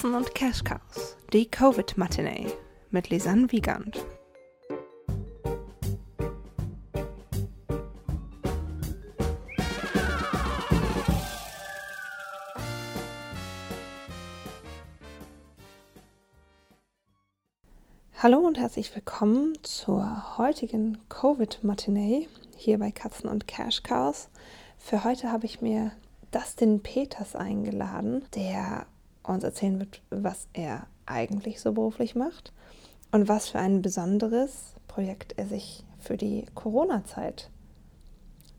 Katzen und Cash Cows, die Covid-Matinee mit Lisanne Wiegand. Hallo und herzlich willkommen zur heutigen Covid-Matinee hier bei Katzen und Cash Cows. Für heute habe ich mir Dustin Peters eingeladen, der uns erzählen wird, was er eigentlich so beruflich macht und was für ein besonderes Projekt er sich für die Corona-Zeit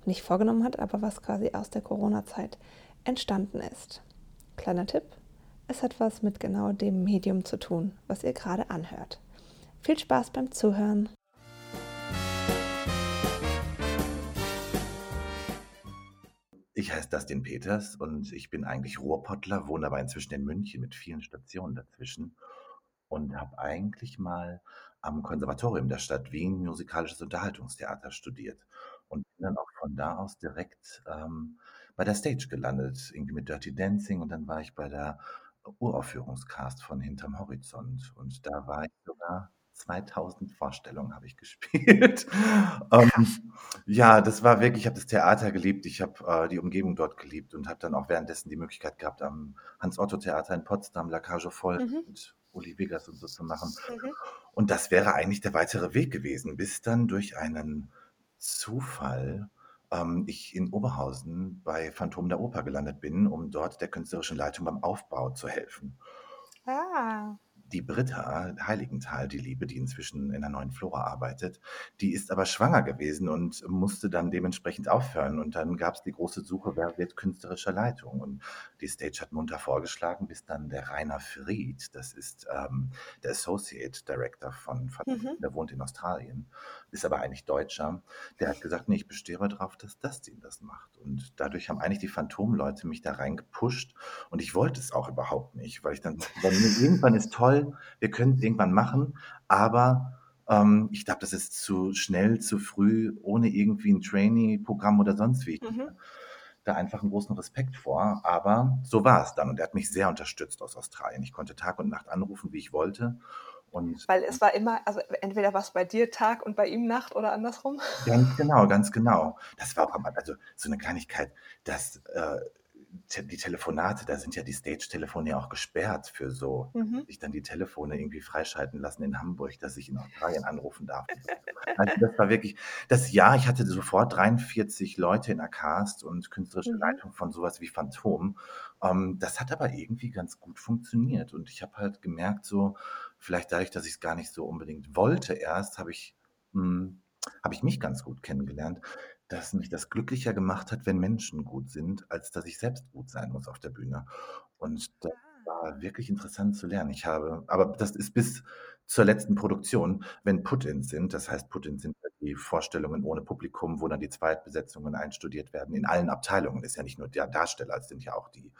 nicht vorgenommen hat, aber was quasi aus der Corona-Zeit entstanden ist. Kleiner Tipp, es hat was mit genau dem Medium zu tun, was ihr gerade anhört. Viel Spaß beim Zuhören. Ich heiße Dustin Peters und ich bin eigentlich Ruhrpottler, wohne aber inzwischen in München mit vielen Stationen dazwischen und habe eigentlich mal am Konservatorium der Stadt Wien musikalisches Unterhaltungstheater studiert und bin dann auch von da aus direkt ähm, bei der Stage gelandet, irgendwie mit Dirty Dancing und dann war ich bei der Uraufführungscast von Hinterm Horizont und da war ich sogar 2000 Vorstellungen habe ich gespielt. ähm, ja, das war wirklich, ich habe das Theater geliebt, ich habe äh, die Umgebung dort geliebt und habe dann auch währenddessen die Möglichkeit gehabt, am Hans-Otto-Theater in Potsdam La Cage voll mhm. mit Uli Vegas und so zu machen. Mhm. Und das wäre eigentlich der weitere Weg gewesen, bis dann durch einen Zufall ähm, ich in Oberhausen bei Phantom der Oper gelandet bin, um dort der künstlerischen Leitung beim Aufbau zu helfen. Ah die Britta Heiligenthal, die Liebe, die inzwischen in der neuen Flora arbeitet, die ist aber schwanger gewesen und musste dann dementsprechend aufhören. Und dann gab es die große Suche, wer wird künstlerische Leitung? Und die Stage hat munter vorgeschlagen, bis dann der Rainer Fried, das ist ähm, der Associate Director von, von mhm. der wohnt in Australien, ist aber eigentlich Deutscher, der hat gesagt, nee, ich bestehe aber darauf, dass Dustin das macht. Und dadurch haben eigentlich die Phantomleute mich da reingepusht und ich wollte es auch überhaupt nicht, weil ich dann, weil irgendwann ist toll, wir können es irgendwann machen, aber ähm, ich glaube, das ist zu schnell, zu früh, ohne irgendwie ein Trainee-Programm oder sonst wie. Mhm. Da einfach einen großen Respekt vor, aber so war es dann und er hat mich sehr unterstützt aus Australien. Ich konnte Tag und Nacht anrufen, wie ich wollte. Und Weil es war immer, also entweder war es bei dir Tag und bei ihm Nacht oder andersrum? Ganz genau, ganz genau. Das war auch also so eine Kleinigkeit, dass äh, die Telefonate, da sind ja die Stage-Telefone ja auch gesperrt für so, mhm. sich dann die Telefone irgendwie freischalten lassen in Hamburg, dass ich in Australien anrufen darf. also das war wirklich das Jahr, ich hatte sofort 43 Leute in der Cast und künstlerische mhm. Leitung von sowas wie Phantom. Ähm, das hat aber irgendwie ganz gut funktioniert und ich habe halt gemerkt, so vielleicht dadurch, dass ich es gar nicht so unbedingt wollte erst, habe ich, hm, habe ich mich ganz gut kennengelernt dass mich das glücklicher gemacht hat, wenn Menschen gut sind, als dass ich selbst gut sein muss auf der Bühne. Und das ah. war wirklich interessant zu lernen. Ich habe, aber das ist bis zur letzten Produktion, wenn Put-ins sind, das heißt, Put-ins sind die Vorstellungen ohne Publikum, wo dann die Zweitbesetzungen einstudiert werden, in allen Abteilungen, ist ja nicht nur der Darsteller, es sind ja auch die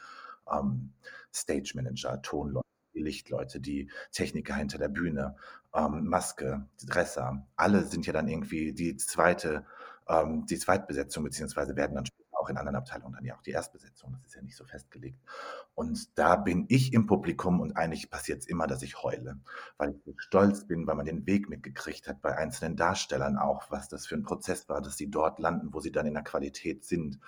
ähm, Stage Manager, Tonleute, die Lichtleute, die Techniker hinter der Bühne, ähm, Maske, Dresser, alle sind ja dann irgendwie die zweite ähm, die Zweitbesetzung, beziehungsweise werden dann später auch in anderen Abteilungen dann ja auch die Erstbesetzung. Das ist ja nicht so festgelegt. Und da bin ich im Publikum und eigentlich passiert es immer, dass ich heule, weil ich stolz bin, weil man den Weg mitgekriegt hat bei einzelnen Darstellern auch, was das für ein Prozess war, dass sie dort landen, wo sie dann in der Qualität sind.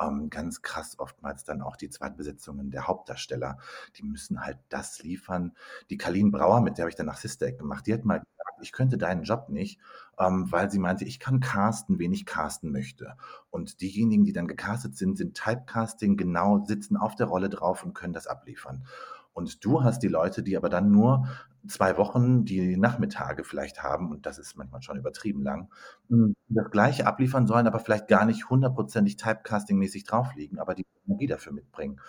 Ähm, ganz krass oftmals dann auch die Zweitbesetzungen der Hauptdarsteller. Die müssen halt das liefern. Die Kalin Brauer, mit der habe ich dann nach Sister Act gemacht, die hat mal ich könnte deinen Job nicht, ähm, weil sie meinte, ich kann casten, wen ich casten möchte. Und diejenigen, die dann gecastet sind, sind Typecasting genau, sitzen auf der Rolle drauf und können das abliefern. Und du hast die Leute, die aber dann nur zwei Wochen die Nachmittage vielleicht haben, und das ist manchmal schon übertrieben lang, hm, das gleiche abliefern sollen, aber vielleicht gar nicht hundertprozentig Typecasting-mäßig draufliegen, aber die Energie dafür mitbringen.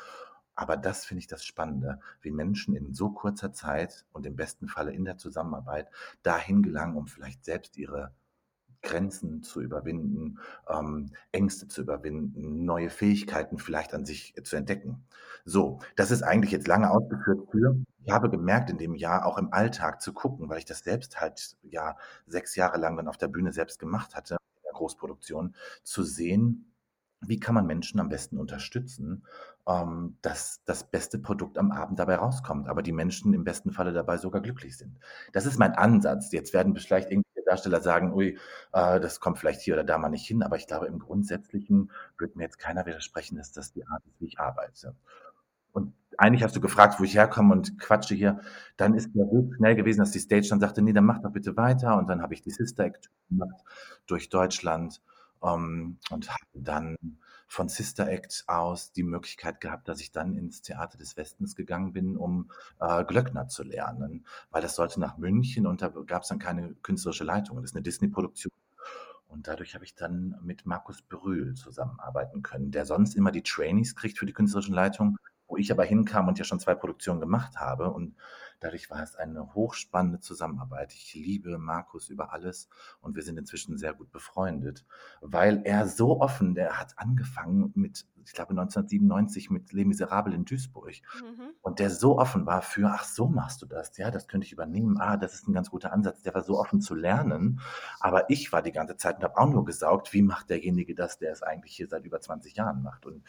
Aber das finde ich das Spannende, wie Menschen in so kurzer Zeit und im besten Falle in der Zusammenarbeit dahin gelangen, um vielleicht selbst ihre Grenzen zu überwinden, ähm, Ängste zu überwinden, neue Fähigkeiten vielleicht an sich zu entdecken. So, das ist eigentlich jetzt lange ausgeführt für. Ich habe gemerkt, in dem Jahr auch im Alltag zu gucken, weil ich das selbst halt ja sechs Jahre lang dann auf der Bühne selbst gemacht hatte, in der Großproduktion, zu sehen, wie kann man Menschen am besten unterstützen, ähm, dass das beste Produkt am Abend dabei rauskommt, aber die Menschen im besten Falle dabei sogar glücklich sind. Das ist mein Ansatz. Jetzt werden vielleicht irgendwelche Darsteller sagen: „Ui, äh, das kommt vielleicht hier oder da mal nicht hin“, aber ich glaube, im Grundsätzlichen wird mir jetzt keiner widersprechen, dass das die Art ist, wie ich arbeite. Und eigentlich hast du gefragt, wo ich herkomme und quatsche hier. Dann ist ja so schnell gewesen, dass die Stage dann sagte: „Ne, dann mach doch bitte weiter.“ Und dann habe ich die Sister Act gemacht durch Deutschland, ähm, und habe dann von Sister Act aus die Möglichkeit gehabt, dass ich dann ins Theater des Westens gegangen bin, um äh, Glöckner zu lernen, weil das sollte nach München und da gab's dann keine künstlerische Leitung. Das ist eine Disney-Produktion. Und dadurch habe ich dann mit Markus Brühl zusammenarbeiten können, der sonst immer die Trainees kriegt für die künstlerischen Leitungen, wo ich aber hinkam und ja schon zwei Produktionen gemacht habe. Und dadurch war es eine hochspannende Zusammenarbeit. Ich liebe Markus über alles und wir sind inzwischen sehr gut befreundet, weil er so offen, der hat angefangen mit, ich glaube 1997 mit Les Miserables in Duisburg Mhm. und der so offen war für, ach so machst du das, ja, das könnte ich übernehmen, ah, das ist ein ganz guter Ansatz. Der war so offen zu lernen, aber ich war die ganze Zeit und habe auch nur gesaugt, wie macht derjenige das, der es eigentlich hier seit über 20 Jahren macht. Und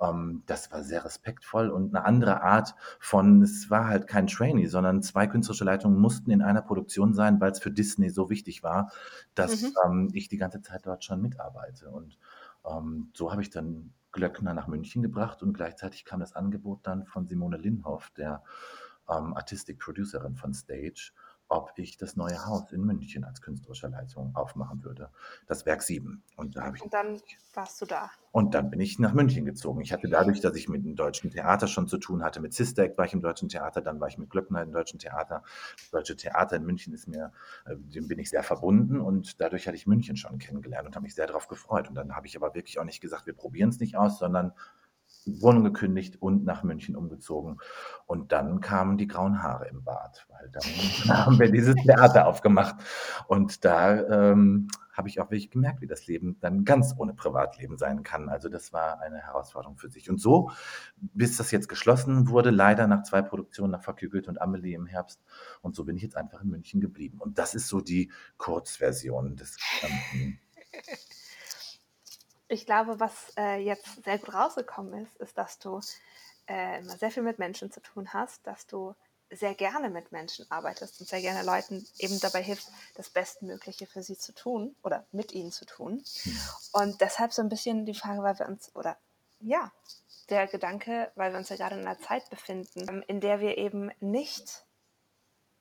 ähm, das war sehr respektvoll und eine andere Art von, es war halt kein Trainee, sondern zwei künstlerische Leitungen mussten in einer Produktion sein, weil es für Disney so wichtig war, dass Mhm. ähm, ich die ganze Zeit dort schon mitarbeite. Und ähm, so habe ich dann Glöckner nach München gebracht und gleichzeitig kam das Angebot dann von Simone Linhoff, der ähm, Artistic Producerin von Stage, ob ich das neue Haus in München als künstlerische Leitung aufmachen würde. Das Werk 7. Und da ich Und dann warst du da. und dann bin ich nach München gezogen. Ich hatte dadurch, dass ich mit dem Deutschen Theater schon zu tun hatte, mit Sister Act war ich im Deutschen Theater, dann war ich mit Glöckner im Deutschen Theater. Das Deutsche Theater in München ist mir, äh, dem bin ich sehr verbunden und dadurch hatte ich München schon kennengelernt und habe mich sehr darauf gefreut. Und dann habe ich aber wirklich auch nicht gesagt, wir probieren es nicht aus, sondern Wohnung gekündigt und nach München umgezogen. Und dann kamen die grauen Haare im Bart, weil dann haben wir dieses Theater aufgemacht. Und da ähm, habe ich auch wirklich gemerkt, wie das Leben dann ganz ohne Privatleben sein kann. Also das war eine Herausforderung für sich. Und so, bis das jetzt geschlossen wurde, leider nach zwei Produktionen, nach Goethe und Amelie im Herbst. Und so bin ich jetzt einfach in München geblieben. Und das ist so die Kurzversion des Ganzen. Ich glaube, was äh, jetzt sehr gut rausgekommen ist, ist, dass du äh, immer sehr viel mit Menschen zu tun hast, dass du sehr gerne mit Menschen arbeitest und sehr gerne Leuten eben dabei hilfst, das Bestmögliche für sie zu tun oder mit ihnen zu tun. Und deshalb so ein bisschen die Frage, weil wir uns, oder ja, der Gedanke, weil wir uns ja gerade in einer Zeit befinden, ähm, in der wir eben nicht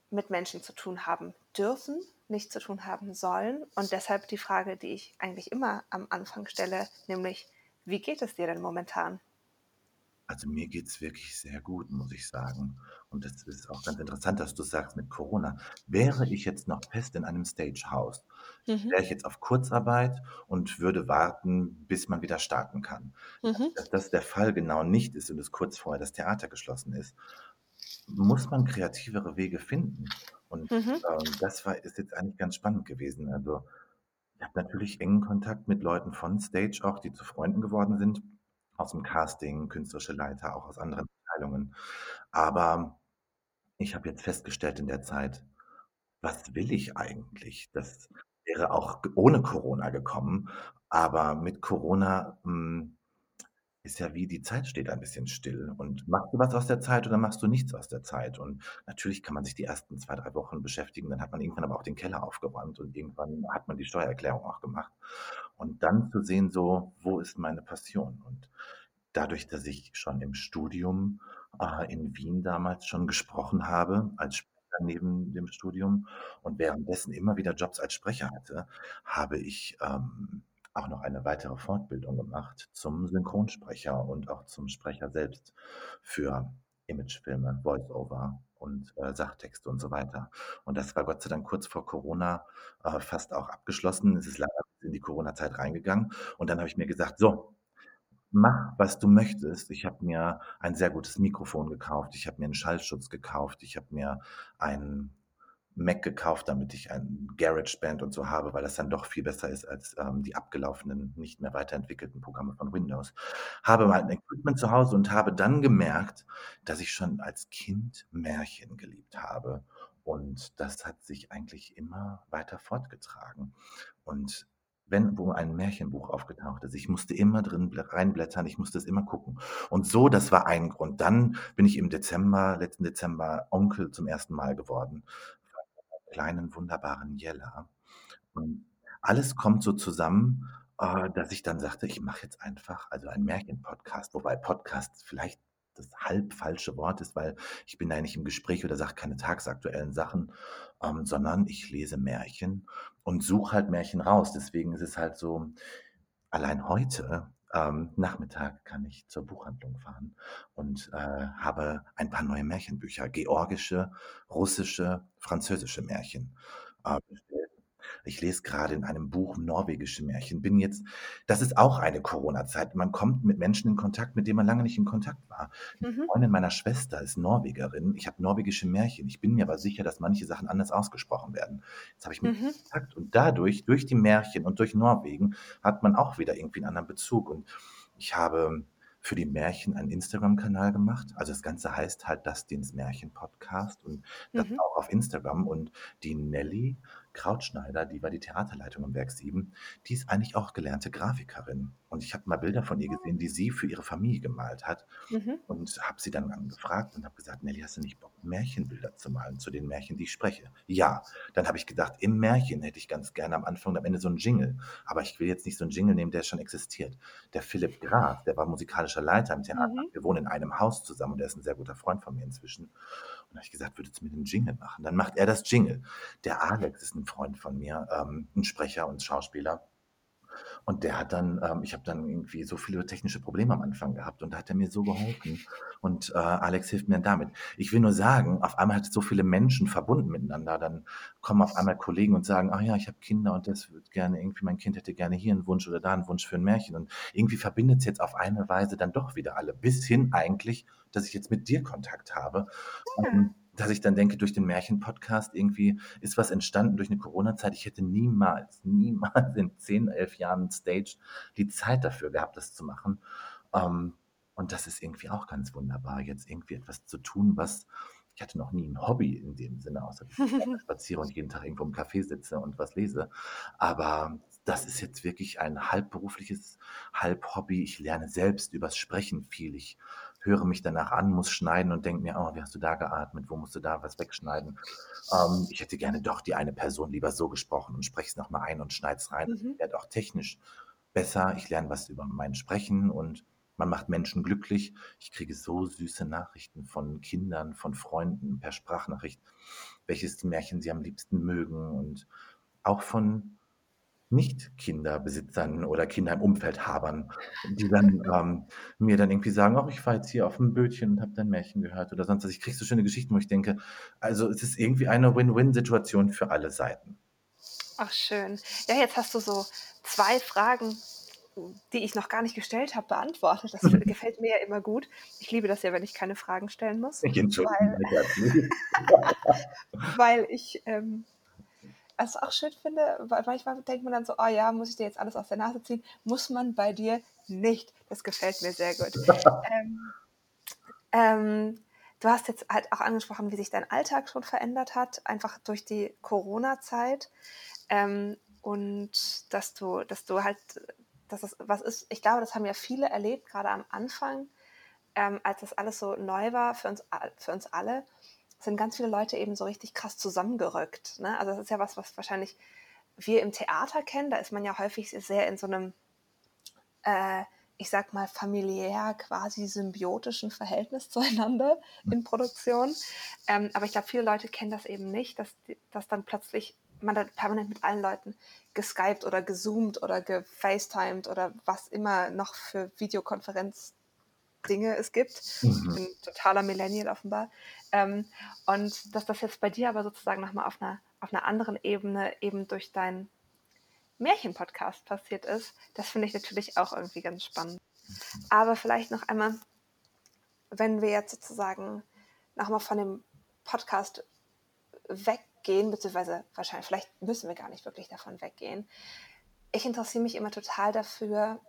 mit Menschen zu tun haben dürfen, nicht zu tun haben sollen. Und deshalb die Frage, die ich eigentlich immer am Anfang stelle, nämlich, wie geht es dir denn momentan? Also mir geht's wirklich sehr gut, muss ich sagen. Und das ist auch ganz interessant, dass du sagst mit Corona. Wäre ich jetzt noch fest in einem Stagehouse, Mhm. wäre ich jetzt auf Kurzarbeit und würde warten, bis man wieder starten kann. Mhm. Dass das der Fall genau nicht ist und es kurz vorher das Theater geschlossen ist, muss man kreativere Wege finden. Und Mhm. ähm, das war, ist jetzt eigentlich ganz spannend gewesen. Also ich habe natürlich engen Kontakt mit Leuten von Stage auch, die zu Freunden geworden sind, aus dem Casting, künstlerische Leiter, auch aus anderen Abteilungen. Aber ich habe jetzt festgestellt in der Zeit, was will ich eigentlich? Das wäre auch ohne Corona gekommen, aber mit Corona, hm, ist ja wie die Zeit steht ein bisschen still. Und machst du was aus der Zeit oder machst du nichts aus der Zeit? Und natürlich kann man sich die ersten 2, 3 Wochen beschäftigen, dann hat man irgendwann aber auch den Keller aufgeräumt und irgendwann hat man die Steuererklärung auch gemacht. Und dann zu sehen so: „Wo ist meine Passion?“ Und dadurch, dass ich schon im Studium, äh, in Wien damals schon gesprochen habe, als Sprecher neben dem Studium und währenddessen immer wieder Jobs als Sprecher hatte, habe ich, ähm, auch noch eine weitere Fortbildung gemacht zum Synchronsprecher und auch zum Sprecher selbst für Imagefilme, Voice-over und, äh, Sachtexte und so weiter. Und das war Gott sei Dank kurz vor Corona, äh, fast auch abgeschlossen. Es ist leider in die Corona-Zeit reingegangen. Und dann habe ich mir gesagt: „So, mach, was du möchtest.“ Ich habe mir ein sehr gutes Mikrofon gekauft. Ich habe mir 'n Schallschutz gekauft. Ich habe mir einen Mac gekauft, damit ich ein GarageBand und so habe, weil das dann doch viel besser ist als, ähm, die abgelaufenen, nicht mehr weiterentwickelten Programme von Windows. Habe mein Equipment zu Hause und habe dann gemerkt, dass ich schon als Kind Märchen geliebt habe. Und das hat sich eigentlich immer weiter fortgetragen. Und wenn wo ein Märchenbuch aufgetaucht ist. Ich musste immer drin reinblättern, ich musste es immer gucken. Und so, das war ein Grund. Dann bin ich im Dezember, letzten Dezember Onkel zum ersten Mal geworden kleinen wunderbaren Jella. Und alles kommt so zusammen, äh, dass ich dann sagte, ich mache jetzt einfach also einen Märchenpodcast, wobei Podcast vielleicht das halb falsche Wort ist, weil ich bin da nicht im Gespräch oder sage keine tagsaktuellen Sachen, ähm, sondern ich lese Märchen und suche halt Märchen raus. Deswegen ist es halt so, allein heute ähm, Nachmittag kann ich zur Buchhandlung fahren und äh, habe ein paar neue Märchenbücher, georgische, russische, französische Märchen äh. Ich lese gerade in einem Buch norwegische Märchen. Bin jetzt, das ist auch eine Corona-Zeit. Man kommt mit Menschen in Kontakt, mit denen man lange nicht in Kontakt war. Die Mhm. Freundin meiner Schwester ist Norwegerin. Ich habe norwegische Märchen. Ich bin mir aber sicher, dass manche Sachen anders ausgesprochen werden. Jetzt habe ich mit ihr Mhm. Kontakt und dadurch, durch die Märchen und durch Norwegen, hat man auch wieder irgendwie einen anderen Bezug. Und ich habe für die Märchen einen Instagram-Kanal gemacht. Also das Ganze heißt halt das Dins Märchen-Podcast und das Mhm. auch auf Instagram. Und die Nelly Krautschneider, die war die Theaterleitung im Werk 7, die ist eigentlich auch gelernte Grafikerin. Und ich habe mal Bilder von ihr gesehen, die sie für ihre Familie gemalt hat Mhm. und habe sie dann angefragt und habe gesagt, Nelly, hast du nicht Bock, Märchenbilder zu malen zu den Märchen, die ich spreche? Ja. Dann habe ich gedacht, im Märchen hätte ich ganz gerne am Anfang und am Ende so einen Jingle. Aber ich will jetzt nicht so einen Jingle nehmen, der schon existiert. Der Philipp Graf, der war musikalischer Leiter im Theater. Mhm. Wir wohnen in einem Haus zusammen und er ist ein sehr guter Freund von mir inzwischen. Und da habe ich gesagt, würdest du mir einen Jingle machen? Dann macht er das Jingle. Der Alex ist ein Freund von mir, ähm, ein Sprecher und Schauspieler. Und der hat dann, ähm, ich habe dann irgendwie so viele technische Probleme am Anfang gehabt und da hat er mir so geholfen. Und äh, Alex hilft mir damit. Ich will nur sagen, auf einmal hat es so viele Menschen verbunden miteinander. Dann kommen auf einmal Kollegen und sagen, ach ja, ich habe Kinder und das wird gerne, irgendwie mein Kind hätte gerne hier einen Wunsch oder da einen Wunsch für ein Märchen. Und irgendwie verbindet es jetzt auf eine Weise dann doch wieder alle. Bis hin eigentlich, dass ich jetzt mit dir Kontakt habe. Ja. Ähm, dass ich dann denke, durch den Märchen-Podcast irgendwie ist was entstanden durch eine Corona-Zeit. Ich hätte niemals, niemals in 10, 11 Jahren Stage die Zeit dafür gehabt, das zu machen. Ähm, und das ist irgendwie auch ganz wunderbar, jetzt irgendwie etwas zu tun, was ich hatte noch nie ein Hobby in dem Sinne, außer dass ich spaziere und jeden Tag irgendwo im Café sitze und was lese. Aber das ist jetzt wirklich ein halbberufliches, halb Hobby. Ich lerne selbst übers Sprechen viel. Ich höre mich danach an, muss schneiden und denke mir, oh, wie hast du da geatmet? Wo musst du da was wegschneiden? Ähm, ich hätte gerne doch die eine Person lieber so gesprochen und spreche es nochmal ein und schneide es rein. Mhm. Ich werde auch technisch besser. Ich lerne was über mein Sprechen und man macht Menschen glücklich. Ich kriege so süße Nachrichten von Kindern, von Freunden per Sprachnachricht, welches Märchen sie am liebsten mögen und auch von Nicht-Kinderbesitzern oder Kinder im Umfeld habern, die dann ähm, mir dann irgendwie sagen, ach, ich war jetzt hier auf dem Bötchen und habe dein Märchen gehört oder sonst was. Ich kriege so schöne Geschichten, wo ich denke, also es ist irgendwie eine Win-Win-Situation für alle Seiten. Ach, schön. Ja, jetzt hast du so zwei Fragen, die ich noch gar nicht gestellt habe, beantwortet. Das gefällt mir ja immer gut. Ich liebe das ja, wenn ich keine Fragen stellen muss, Ich entschuldige weil, mich weil ich ähm, es auch schön finde, weil manchmal denkt man dann so, oh ja, muss ich dir jetzt alles aus der Nase ziehen? Muss man bei dir nicht. Das gefällt mir sehr gut. Ähm, ähm, du hast jetzt halt auch angesprochen, wie sich dein Alltag schon verändert hat, einfach durch die Corona-Zeit. Ähm, und dass du, dass du halt, dass das was ist, ich glaube, das haben ja viele erlebt, gerade am Anfang, ähm, als das alles so neu war für uns, für uns alle, sind ganz viele Leute eben so richtig krass zusammengerückt. Ne? Also das ist ja was, was wahrscheinlich wir im Theater kennen. Da ist man ja häufig sehr in so einem äh, ich sag mal, familiär quasi symbiotischen Verhältnis zueinander in Produktion. Ähm, aber ich glaube, viele Leute kennen das eben nicht, dass, dass dann plötzlich man dann permanent mit allen Leuten geskypt oder gezoomt oder gefacetimed oder was immer noch für Videokonferenz-Dinge es gibt. Ich Mhm. bin totaler Millennial offenbar. Ähm, und dass das jetzt bei dir aber sozusagen nochmal auf einer, auf einer anderen Ebene eben durch dein Märchen-Podcast passiert ist, das finde ich natürlich auch irgendwie ganz spannend. Aber vielleicht noch einmal, wenn wir jetzt sozusagen nochmal von dem Podcast weggehen, beziehungsweise wahrscheinlich, vielleicht müssen wir gar nicht wirklich davon weggehen. Ich interessiere mich immer total dafür,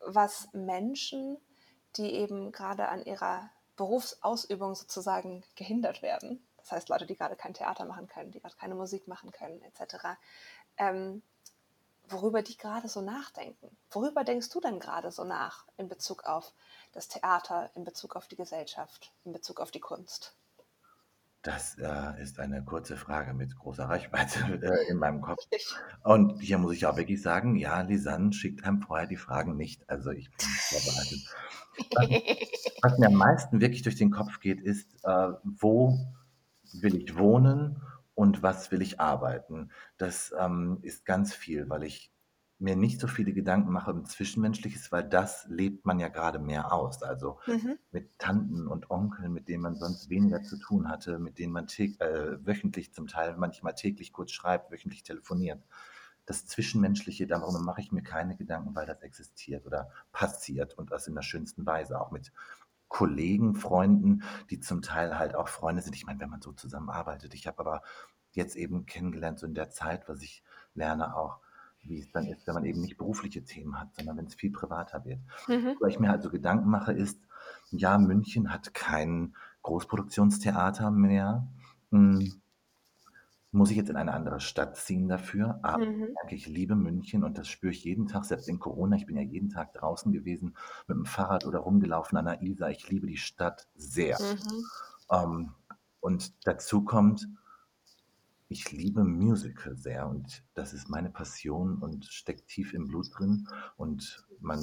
was Menschen, die eben gerade an ihrer Berufsausübung sozusagen gehindert werden, das heißt Leute, die gerade kein Theater machen können, die gerade keine Musik machen können, etc., ähm, worüber die gerade so nachdenken. Worüber denkst du denn gerade so nach in Bezug auf das Theater, in Bezug auf die Gesellschaft, in Bezug auf die Kunst? Das äh, ist eine kurze Frage mit großer Reichweite äh, in meinem Kopf. Und hier muss ich auch wirklich sagen, ja, Lisanne schickt einem vorher die Fragen nicht. Also ich bin vorbereitet. Was, was mir am meisten wirklich durch den Kopf geht, ist, äh, wo will ich wohnen und was will ich arbeiten? Das ähm, ist ganz viel, weil ich mir nicht so viele Gedanken mache um Zwischenmenschliches, weil das lebt man ja gerade mehr aus. Also mhm. mit Tanten und Onkeln, mit denen man sonst weniger zu tun hatte, mit denen man äh, wöchentlich zum Teil, manchmal täglich kurz schreibt, wöchentlich telefoniert. Das Zwischenmenschliche, darüber mache ich mir keine Gedanken, weil das existiert oder passiert und das in der schönsten Weise, auch mit Kollegen, Freunden, die zum Teil halt auch Freunde sind. Ich meine, wenn man so zusammenarbeitet. Ich habe aber jetzt eben kennengelernt, so in der Zeit, was ich lerne auch, wie es dann ist, wenn man eben nicht berufliche Themen hat, sondern wenn es viel privater wird. Mhm. Weil ich mir halt so Gedanken mache, ist, ja, München hat kein Großproduktionstheater mehr. Hm, muss ich jetzt in eine andere Stadt ziehen dafür? Aber mhm. ich liebe München und das spüre ich jeden Tag, selbst in Corona. Ich bin ja jeden Tag draußen gewesen mit dem Fahrrad oder rumgelaufen an der Isar. Ich liebe die Stadt sehr. Mhm. Ähm, und dazu kommt, ich liebe Musical sehr und das ist meine Passion und steckt tief im Blut drin. Und man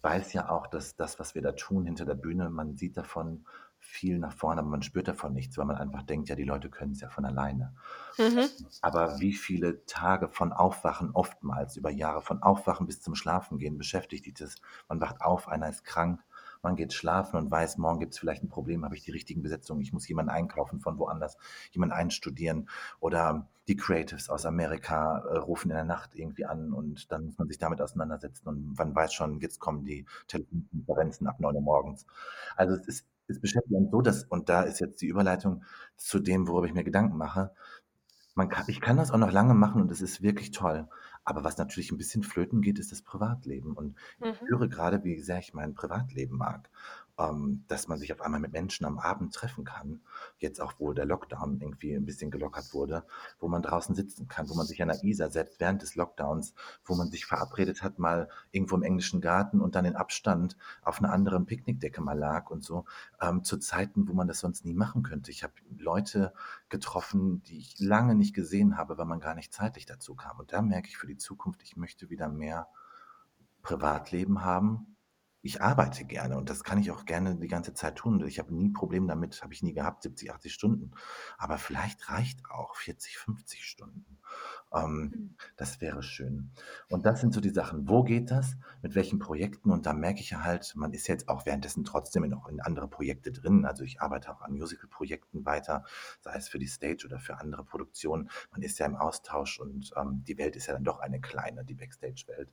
weiß ja auch, dass das, was wir da tun hinter der Bühne, man sieht davon viel nach vorne, aber man spürt davon nichts, weil man einfach denkt, ja, die Leute können es ja von alleine. Mhm. Aber wie viele Tage von Aufwachen, oftmals über Jahre von Aufwachen bis zum Schlafen gehen, beschäftigt dich das. Man wacht auf, einer ist krank, man geht schlafen und weiß, morgen gibt es vielleicht ein Problem, habe ich die richtigen Besetzungen, ich muss jemanden einkaufen von woanders, jemanden einstudieren oder die Creatives aus Amerika äh, rufen in der Nacht irgendwie an und dann muss man sich damit auseinandersetzen und man weiß schon, jetzt kommen die Telefonkonferenzen ab 9 Uhr morgens. Also es ist es beschäftigt uns so, dass, und da ist jetzt die Überleitung zu dem, worüber ich mir Gedanken mache, man kann, ich kann das auch noch lange machen und es ist wirklich toll. Aber was natürlich ein bisschen flöten geht, ist das Privatleben. Und ich mhm. spüre gerade, wie sehr ich mein Privatleben mag ähm, dass man sich auf einmal mit Menschen am Abend treffen kann. Jetzt auch, wo der Lockdown irgendwie ein bisschen gelockert wurde, wo man draußen sitzen kann, wo man sich an der Isar setzt während des Lockdowns, wo man sich verabredet hat, mal irgendwo im englischen Garten und dann in Abstand auf einer anderen Picknickdecke mal lag und so, ähm, zu Zeiten, wo man das sonst nie machen könnte. Ich habe Leute getroffen, die ich lange nicht gesehen habe, weil man gar nicht zeitlich dazu kam. Und da merke ich für die Zukunft, ich möchte wieder mehr Privatleben haben, ich arbeite gerne und das kann ich auch gerne die ganze Zeit tun. Ich habe nie Probleme damit, habe ich nie gehabt, 70, 80 Stunden. Aber vielleicht reicht auch 40, 50 Stunden. Ähm, mhm. Das wäre schön. Und das sind so die Sachen. Wo geht das? Mit welchen Projekten? Und da merke ich ja halt, man ist jetzt auch währenddessen trotzdem noch in andere Projekte drin. Also ich arbeite auch an Musical-Projekten weiter, sei es für die Stage oder für andere Produktionen. Man ist ja im Austausch und ähm, die Welt ist ja dann doch eine kleine, die Backstage-Welt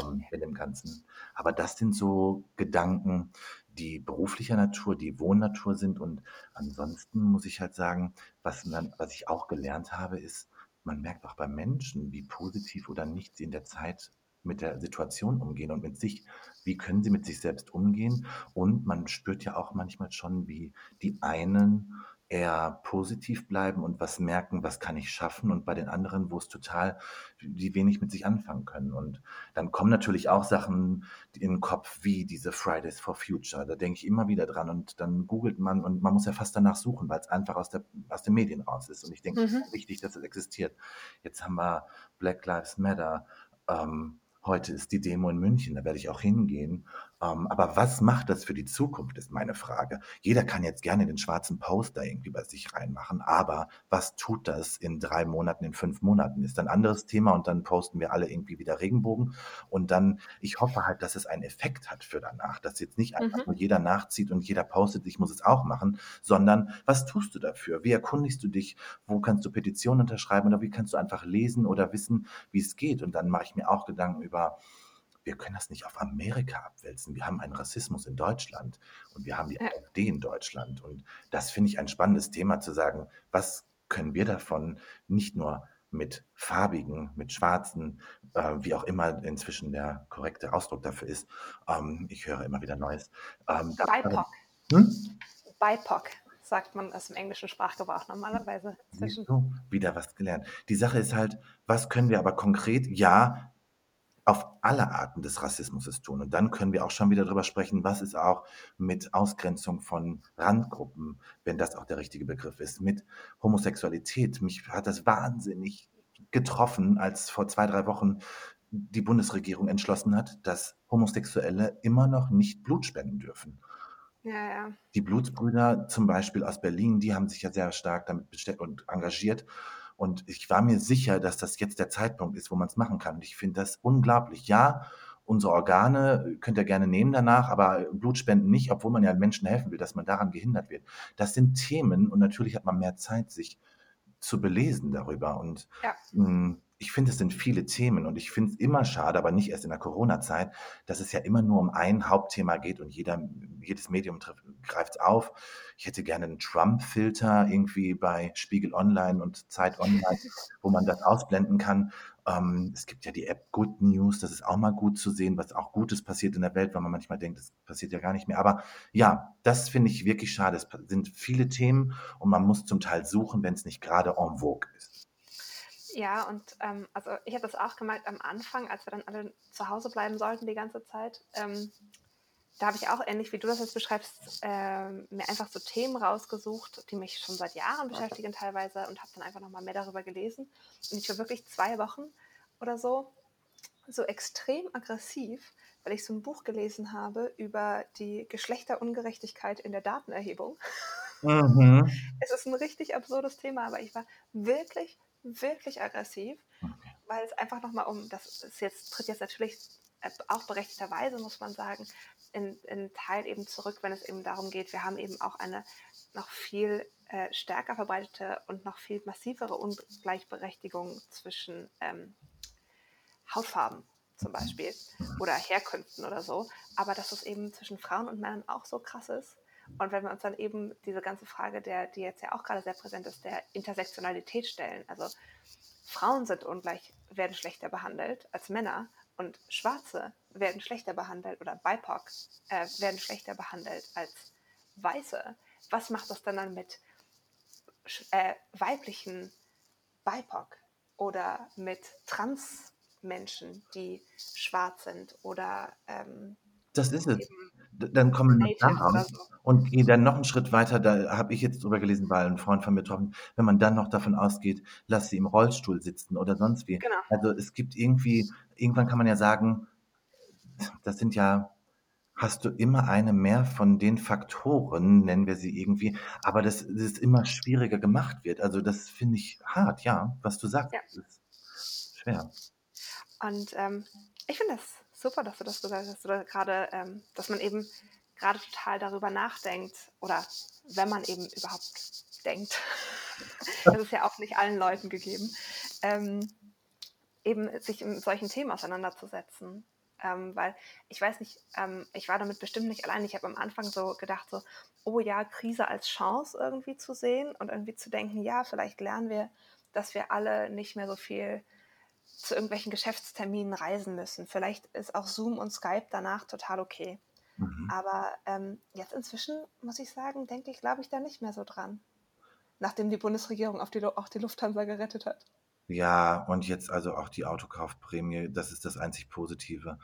ähm, in dem Ganzen. Aber das sind so Gedanken, die beruflicher Natur, die Wohnnatur sind. Und ansonsten muss ich halt sagen, was, man, was ich auch gelernt habe, ist, man merkt auch bei Menschen, wie positiv oder nicht sie in der Zeit mit der Situation umgehen und mit sich. Wie können sie mit sich selbst umgehen? Und man spürt ja auch manchmal schon, wie die einen eher positiv bleiben und was merken, was kann ich schaffen und bei den anderen, wo es total, die wenig mit sich anfangen können. Und dann kommen natürlich auch Sachen in den Kopf wie diese Fridays for Future. Da denke ich immer wieder dran und dann googelt man und man muss ja fast danach suchen, weil es einfach aus, der, aus den Medien raus ist. Und ich denke, mhm. es ist wichtig, dass es existiert. Jetzt haben wir Black Lives Matter. Ähm, Heute ist die Demo in München, da werde ich auch hingehen. Ähm, aber was macht das für die Zukunft, ist meine Frage. Jeder kann jetzt gerne den schwarzen Poster irgendwie bei sich reinmachen, aber was tut das in drei Monaten, in fünf Monaten? Ist ein anderes Thema und dann posten wir alle irgendwie wieder Regenbogen. Und dann, ich hoffe halt, dass es einen Effekt hat für danach, dass jetzt nicht einfach mhm. nur jeder nachzieht und jeder postet, ich muss es auch machen, sondern was tust du dafür? Wie erkundigst du dich? Wo kannst du Petitionen unterschreiben oder wie kannst du einfach lesen oder wissen, wie es geht? Und dann mache ich mir auch Gedanken über, wir können das nicht auf Amerika abwälzen. Wir haben einen Rassismus in Deutschland und wir haben die AfD in Deutschland. Und das finde ich ein spannendes Thema zu sagen, was können wir davon nicht nur mit farbigen, mit schwarzen, äh, wie auch immer inzwischen der korrekte Ausdruck dafür ist. Ähm, ich höre immer wieder Neues. Ähm, BIPOC. Hm? BIPOC sagt man es im englischen Sprachgebrauch normalerweise. Inzwischen. wieder was gelernt. Die Sache ist halt, was können wir aber konkret? Ja, auf alle Arten des Rassismus tun. Und dann können wir auch schon wieder darüber sprechen, was ist auch mit Ausgrenzung von Randgruppen, wenn das auch der richtige Begriff ist, mit Homosexualität. Mich hat das wahnsinnig getroffen, als vor zwei, drei Wochen die Bundesregierung entschlossen hat, dass Homosexuelle immer noch nicht Blut spenden dürfen. Ja, ja. Die Blutsbrüder zum Beispiel aus Berlin, die haben sich ja sehr stark damit bestellt und engagiert. Und ich war mir sicher, dass das jetzt der Zeitpunkt ist, wo man es machen kann. Und ich finde das unglaublich. Ja, unsere Organe könnt ihr gerne nehmen danach, aber Blutspenden nicht, obwohl man ja Menschen helfen will, dass man daran gehindert wird. Das sind Themen und natürlich hat man mehr Zeit, sich zu belesen darüber. Und Ja. hm, ich finde, es sind viele Themen und ich finde es immer schade, aber nicht erst in der Corona-Zeit, dass es ja immer nur um ein Hauptthema geht und jeder, jedes Medium greift es auf. Ich hätte gerne einen Trump-Filter irgendwie bei Spiegel Online und Zeit Online, wo man das ausblenden kann. Ähm, es gibt ja die App Good News, das ist auch mal gut zu sehen, was auch Gutes passiert in der Welt, weil man manchmal denkt, das passiert ja gar nicht mehr. Aber ja, das finde ich wirklich schade. Es sind viele Themen und man muss zum Teil suchen, wenn es nicht gerade en vogue ist. Ja, und ähm, also ich habe das auch gemerkt am Anfang, als wir dann alle zu Hause bleiben sollten die ganze Zeit. Ähm, da habe ich auch ähnlich wie du das jetzt beschreibst, ähm, mir einfach so Themen rausgesucht, die mich schon seit Jahren beschäftigen teilweise und habe dann einfach nochmal mehr darüber gelesen. Und ich war wirklich zwei Wochen oder so so extrem aggressiv, weil ich so ein Buch gelesen habe über die Geschlechterungerechtigkeit in der Datenerhebung. Mhm. Es ist ein richtig absurdes Thema, aber ich war wirklich, wirklich aggressiv, Okay. weil es einfach nochmal um, das ist jetzt, tritt jetzt natürlich äh, auch berechtigterweise, muss man sagen, in, in Teil eben zurück, wenn es eben darum geht, wir haben eben auch eine noch viel äh, stärker verbreitete und noch viel massivere Ungleichberechtigung zwischen ähm, Hautfarben zum Beispiel oder Herkünften oder so, aber dass es eben zwischen Frauen und Männern auch so krass ist. Und wenn wir uns dann eben diese ganze Frage, der, die jetzt ja auch gerade sehr präsent ist, der Intersektionalität stellen, also Frauen sind ungleich, werden schlechter behandelt als Männer und Schwarze werden schlechter behandelt oder BIPOC äh, werden schlechter behandelt als Weiße. Was macht das dann dann mit äh, weiblichen BIPOC oder mit Transmenschen, die schwarz sind oder ähm, Das ist es. eben Dann kommen wir Native da oder raus so. und gehe dann noch einen Schritt weiter. Da habe ich jetzt drüber gelesen, weil ein Freund von mir getroffen. Wenn man dann noch davon ausgeht, lass sie im Rollstuhl sitzen oder sonst wie. Genau. Also es gibt irgendwie, irgendwann kann man ja sagen, das sind ja, hast du immer eine mehr von den Faktoren, nennen wir sie irgendwie, aber dass das immer schwieriger gemacht wird. Also das finde ich hart, ja, was du sagst. Ja. ist schwer. Und ähm, ich finde das super, dass du das gesagt hast, dass, da ähm, dass man eben gerade total darüber nachdenkt oder wenn man eben überhaupt denkt, das ist ja auch nicht allen Leuten gegeben, ähm, eben sich mit solchen Themen auseinanderzusetzen. Ähm, weil ich weiß nicht, ähm, ich war damit bestimmt nicht allein. Ich habe am Anfang so gedacht, so, oh ja, Krise als Chance irgendwie zu sehen und irgendwie zu denken, ja, vielleicht lernen wir, dass wir alle nicht mehr so viel zu irgendwelchen Geschäftsterminen reisen müssen. Vielleicht ist auch Zoom und Skype danach total okay. Mhm. Aber ähm, jetzt inzwischen, muss ich sagen, denke ich, glaube ich da nicht mehr so dran. Nachdem die Bundesregierung auf die, auch die Lufthansa gerettet hat. Ja, und jetzt also auch die Autokaufprämie, das ist das einzig Positive,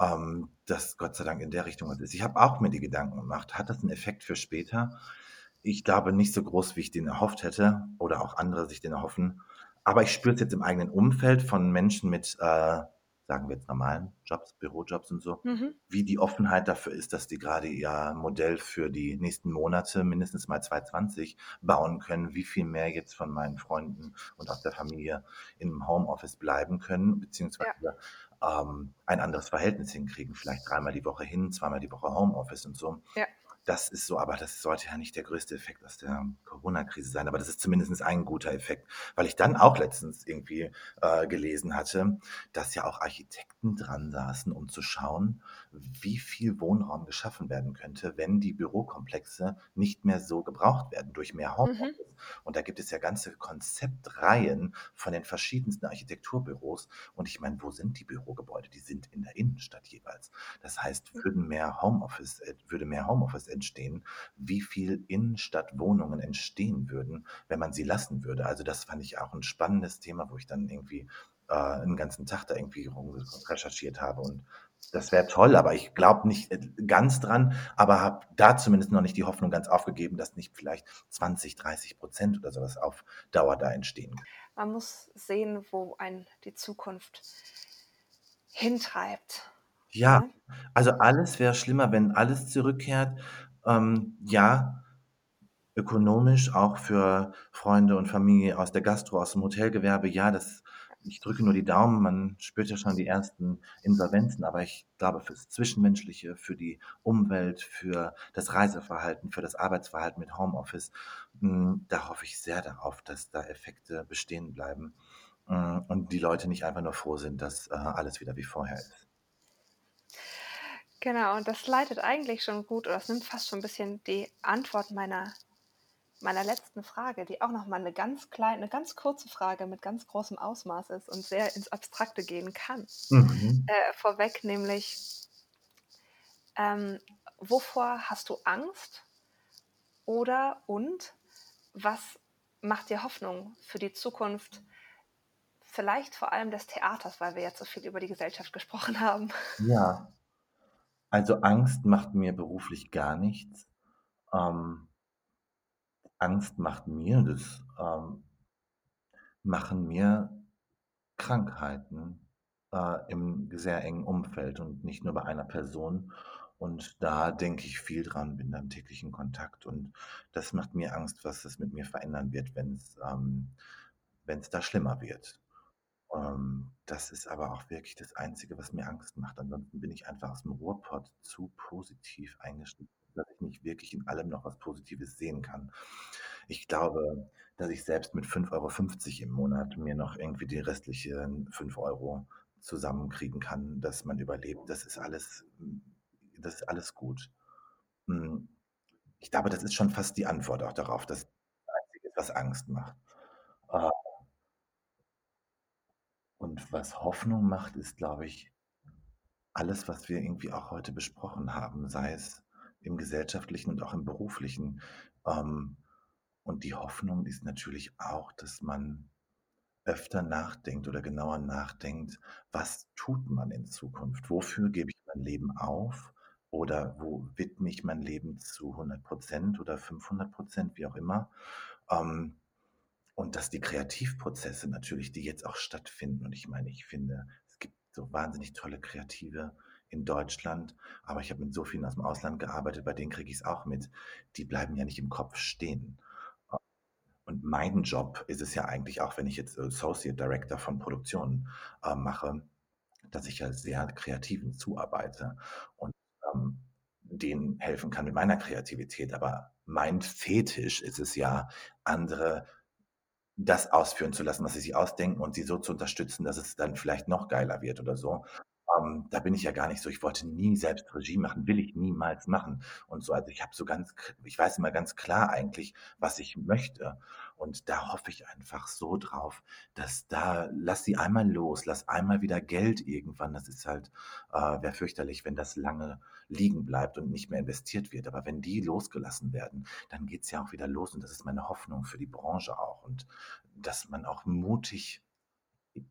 ähm, dass Gott sei Dank in der Richtung was ist. Ich habe auch mir die Gedanken gemacht, hat das einen Effekt für später? Ich glaube nicht so groß, wie ich den erhofft hätte oder auch andere sich den erhoffen. Aber ich spüre es jetzt im eigenen Umfeld von Menschen mit, äh, sagen wir jetzt normalen Jobs, Bürojobs und so, wie die Offenheit dafür ist, dass die gerade ihr Modell für die nächsten Monate, mindestens mal 2020, bauen können, wie viel mehr jetzt von meinen Freunden und aus der Familie im Homeoffice bleiben können, beziehungsweise ähm, ein anderes Verhältnis hinkriegen, vielleicht dreimal die Woche hin, zweimal die Woche Homeoffice und so. Ja. Das ist so, aber das sollte ja nicht der größte Effekt aus der Corona-Krise sein, aber das ist zumindest ein guter Effekt, weil ich dann auch letztens irgendwie äh, gelesen hatte, dass ja auch Architekten dran saßen, um zu schauen, wie viel Wohnraum geschaffen werden könnte, wenn die Bürokomplexe nicht mehr so gebraucht werden durch mehr Homeoffice. Und da gibt es ja ganze Konzeptreihen von den verschiedensten Architekturbüros. Und ich meine, wo sind die Bürogebäude? Die sind in der Innenstadt jeweils. Das heißt, würden mehr Homeoffice, äh, würde mehr Homeoffice entstehen, wie viel Innenstadtwohnungen entstehen würden, wenn man sie lassen würde. Also das fand ich auch ein spannendes Thema, wo ich dann irgendwie äh, 'n ganzen Tag da irgendwie recherchiert habe und das wäre toll, aber ich glaube nicht äh, ganz dran, aber habe da zumindest noch nicht die Hoffnung ganz aufgegeben, dass nicht vielleicht 20, 30 Prozent oder sowas auf Dauer da entstehen. Man muss sehen, wo ein die Zukunft hintreibt. Ja, ne? also alles wäre schlimmer, wenn alles zurückkehrt. Ähm, ja, ökonomisch auch für Freunde und Familie aus der Gastro, aus dem Hotelgewerbe. Ja, das ich drücke nur die Daumen, man spürt ja schon die ersten Insolvenzen, aber ich glaube, fürs Zwischenmenschliche, für die Umwelt, für das Reiseverhalten, für das Arbeitsverhalten mit Homeoffice, hm, da hoffe ich sehr darauf, dass da Effekte bestehen bleiben, hm, und die Leute nicht einfach nur froh sind, dass, äh, alles wieder wie vorher ist. Genau, und das leitet eigentlich schon gut oder es nimmt fast schon ein bisschen die Antwort meiner meiner letzten Frage, die auch noch mal 'ne ganz kleine 'ne ganz kurze Frage mit ganz großem Ausmaß ist und sehr ins Abstrakte gehen kann, Mhm. äh, vorweg, nämlich ähm, wovor hast du Angst? Oder und was macht dir Hoffnung für die Zukunft, vielleicht vor allem des Theaters, weil wir jetzt so viel über die Gesellschaft gesprochen haben? Ja. Also, Angst macht mir beruflich gar nichts. Ähm Angst macht mir das ähm, machen mir Krankheiten, äh, im sehr engen Umfeld und nicht nur bei einer Person. Und da denke ich viel dran, bin da im täglichen Kontakt und das macht mir Angst, was das mit mir verändern wird, wenn's ähm, wenn's da schlimmer wird. Ähm, das ist aber auch wirklich das Einzige, was mir Angst macht. Ansonsten bin ich einfach aus'm Ruhrpott zu positiv eingestellt, dass ich nicht wirklich in allem noch was Positives sehen kann. Ich glaube, dass ich selbst mit 5,50 € im Monat mir noch irgendwie die restlichen 5 € zusammenkriegen kann, dass man überlebt. Das ist alles hm, das ist alles gut. Hm, ich glaube, das ist schon fast die Antwort auch darauf, das Einzige, was Angst macht. Äh und was Hoffnung macht, ist, glaube ich alles, was wir irgendwie auch heute besprochen haben, sei es im Gesellschaftlichen und auch im Beruflichen. Ähm, und die Hoffnung ist natürlich auch, dass man öfter nachdenkt oder genauer nachdenkt: „Was tut man in Zukunft? Wofür gebe ich mein Leben auf oder wo widme ich mein Leben zu 100 % oder 500 %“, wie auch immer. Ähm, und dass die Kreativprozesse natürlich, die jetzt auch stattfinden und ich meine, ich finde, es gibt so wahnsinnig tolle Kreative in Deutschland, aber ich habe mit so vielen aus'm Ausland gearbeitet, bei denen kriege ich's auch mit. Die bleiben ja nicht im Kopf stehen. Und mein Job ist es ja eigentlich auch, wenn ich jetzt Associate Director von Produktionen, äh, mache, dass ich ja sehr Kreativen zuarbeite und, ähm, denen helfen kann mit meiner Kreativität. Aber mein Fetisch ist es ja, andere das ausführen zu lassen, was sie sich ausdenken und sie so zu unterstützen, dass es dann vielleicht noch geiler wird oder so. Ähm, da bin ich ja gar nicht so. Ich wollte nie selbst Regie machen, will ich niemals machen und so. Also, ich habe so ganz ich weiß immer ganz klar eigentlich, was ich möchte. Und da hoffe ich einfach so drauf, dass da lass sie einmal los, lass einmal wieder Geld irgendwann. Das ist halt äh, wäre fürchterlich, wenn das lange liegen bleibt und nicht mehr investiert wird. Aber wenn die losgelassen werden, dann geht's ja auch wieder los und das ist meine Hoffnung für die Branche auch und dass man auch mutig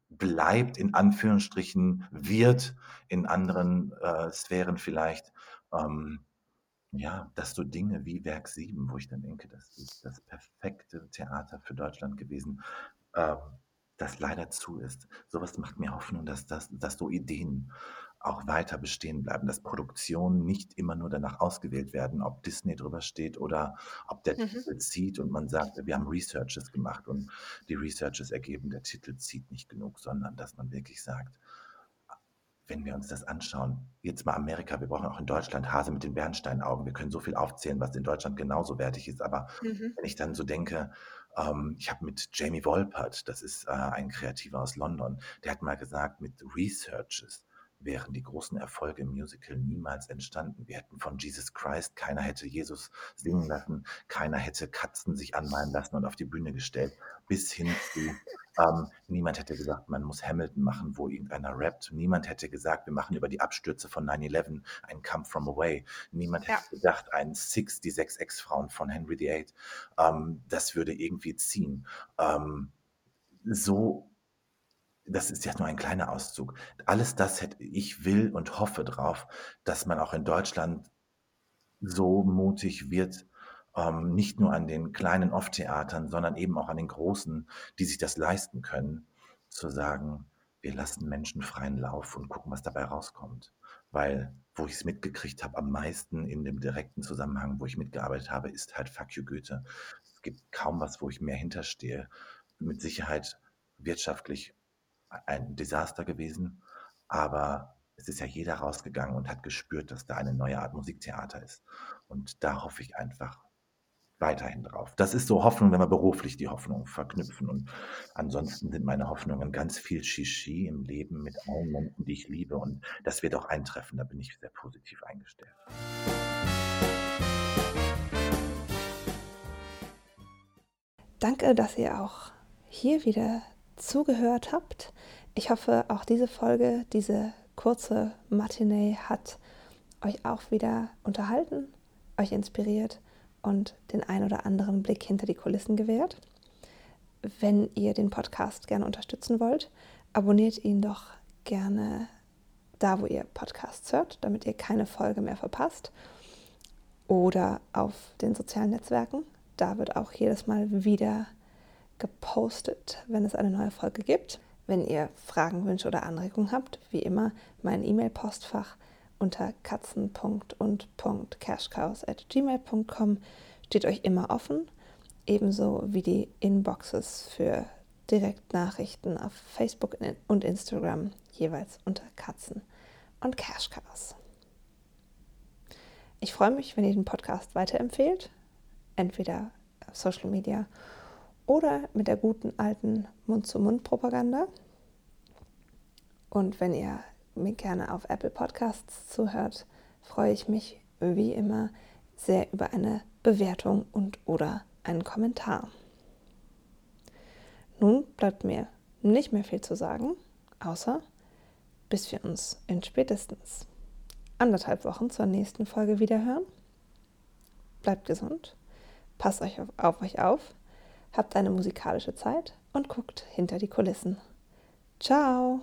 bleibt, in Anführungsstrichen, wird in anderen, äh, Sphären vielleicht. Ähm, ja, dass so Dinge wie Werk 7, wo ich dann denke, das ist das perfekte Theater für Deutschland gewesen, ähm, das leider zu ist. So was macht mir Hoffnung, dass das dass so Ideen auch weiter bestehen bleiben, dass Produktionen nicht immer nur danach ausgewählt werden, ob Disney drüber steht oder ob der Mhm. Titel zieht und man sagt: „Wir haben Researches gemacht und die Researches ergeben, der Titel zieht nicht genug“, sondern dass man wirklich sagt: „Wenn wir uns das anschauen“ jetzt mal Amerika, wir brauchen auch in Deutschland Hase mit den Bernsteinaugen. Wir können so viel aufzählen, was in Deutschland genauso wertig ist. Aber Mhm. wenn ich dann so denke ähm, ich habe mit Jamie Wolpert, das ist, äh, ein Kreativer aus London, der hat mal gesagt: „Mit Researches wären die großen Erfolge im Musical niemals entstanden. Wir hätten von Jesus Christ keiner hätte Jesus singen lassen, keiner hätte Katzen sich anmalen lassen und auf die Bühne gestellt, bis hin zu ähm, niemand hätte gesagt, man muss Hamilton machen, wo irgendeiner rappt. Niemand hätte gesagt, wir machen über die Abstürze von 9/11 ein „Come From Away“. Niemand Ja. hätte gedacht, ein „Six“, die 6 Ex-Frauen von Henry VIII, ähm, das würde irgendwie ziehen. Ähm, so das ist ja nur ein kleiner Auszug. Alles das hätte ich will und hoffe drauf, dass man auch in Deutschland so mutig wird, ähm, nicht nur an den kleinen Off-Theatern, sondern eben auch an den großen, die sich das leisten können, zu sagen, wir lassen Menschen freien Lauf und gucken, was dabei rauskommt. Weil, wo ich es mitgekriegt habe, am meisten in dem direkten Zusammenhang, wo ich mitgearbeitet habe, ist halt Fuck you Goethe. Es gibt kaum was, wo ich mehr hinterstehe. Mit Sicherheit wirtschaftlich ein Desaster gewesen, aber es ist ja jeder rausgegangen und hat gespürt, dass da eine neue Art Musiktheater ist. Und da hoffe ich einfach weiterhin drauf. Das ist so Hoffnung, wenn wir beruflich die Hoffnung verknüpfen. Und ansonsten sind meine Hoffnungen ganz viel Shishi im Leben mit allen Menschen, die ich liebe. Und das wird auch eintreffen. Da bin ich sehr positiv eingestellt. Danke, dass ihr auch hier wieder zugehört habt. Ich hoffe, auch diese Folge, diese kurze Matinee hat euch auch wieder unterhalten, euch inspiriert und den ein oder anderen Blick hinter die Kulissen gewährt. Wenn ihr den Podcast gerne unterstützen wollt, abonniert ihn doch gerne da, wo ihr Podcasts hört, damit ihr keine Folge mehr verpasst. Oder auf den sozialen Netzwerken. Da wird auch jedes Mal wieder gepostet, wenn es eine neue Folge gibt. Wenn ihr Fragen, Wünsche oder Anregungen habt, wie immer mein E-Mail-Postfach unter katzen.und.cashcows.gmail.com steht euch immer offen, ebenso wie die Inboxes für Direktnachrichten auf Facebook und Instagram jeweils unter Katzen und Cashcows. Ich freue mich, wenn ihr den Podcast weiterempfehlt, entweder auf Social Media oder mit der guten alten Mund-zu-Mund-Propaganda. Und wenn ihr mir gerne auf Apple Podcasts zuhört, freue ich mich wie immer sehr über eine Bewertung und oder einen Kommentar. Nun bleibt mir nicht mehr viel zu sagen, außer bis wir uns in spätestens anderthalb Wochen zur nächsten Folge wiederhören. Bleibt gesund, passt euch auf, auf euch auf, habt eine musikalische Zeit und guckt hinter die Kulissen. Ciao!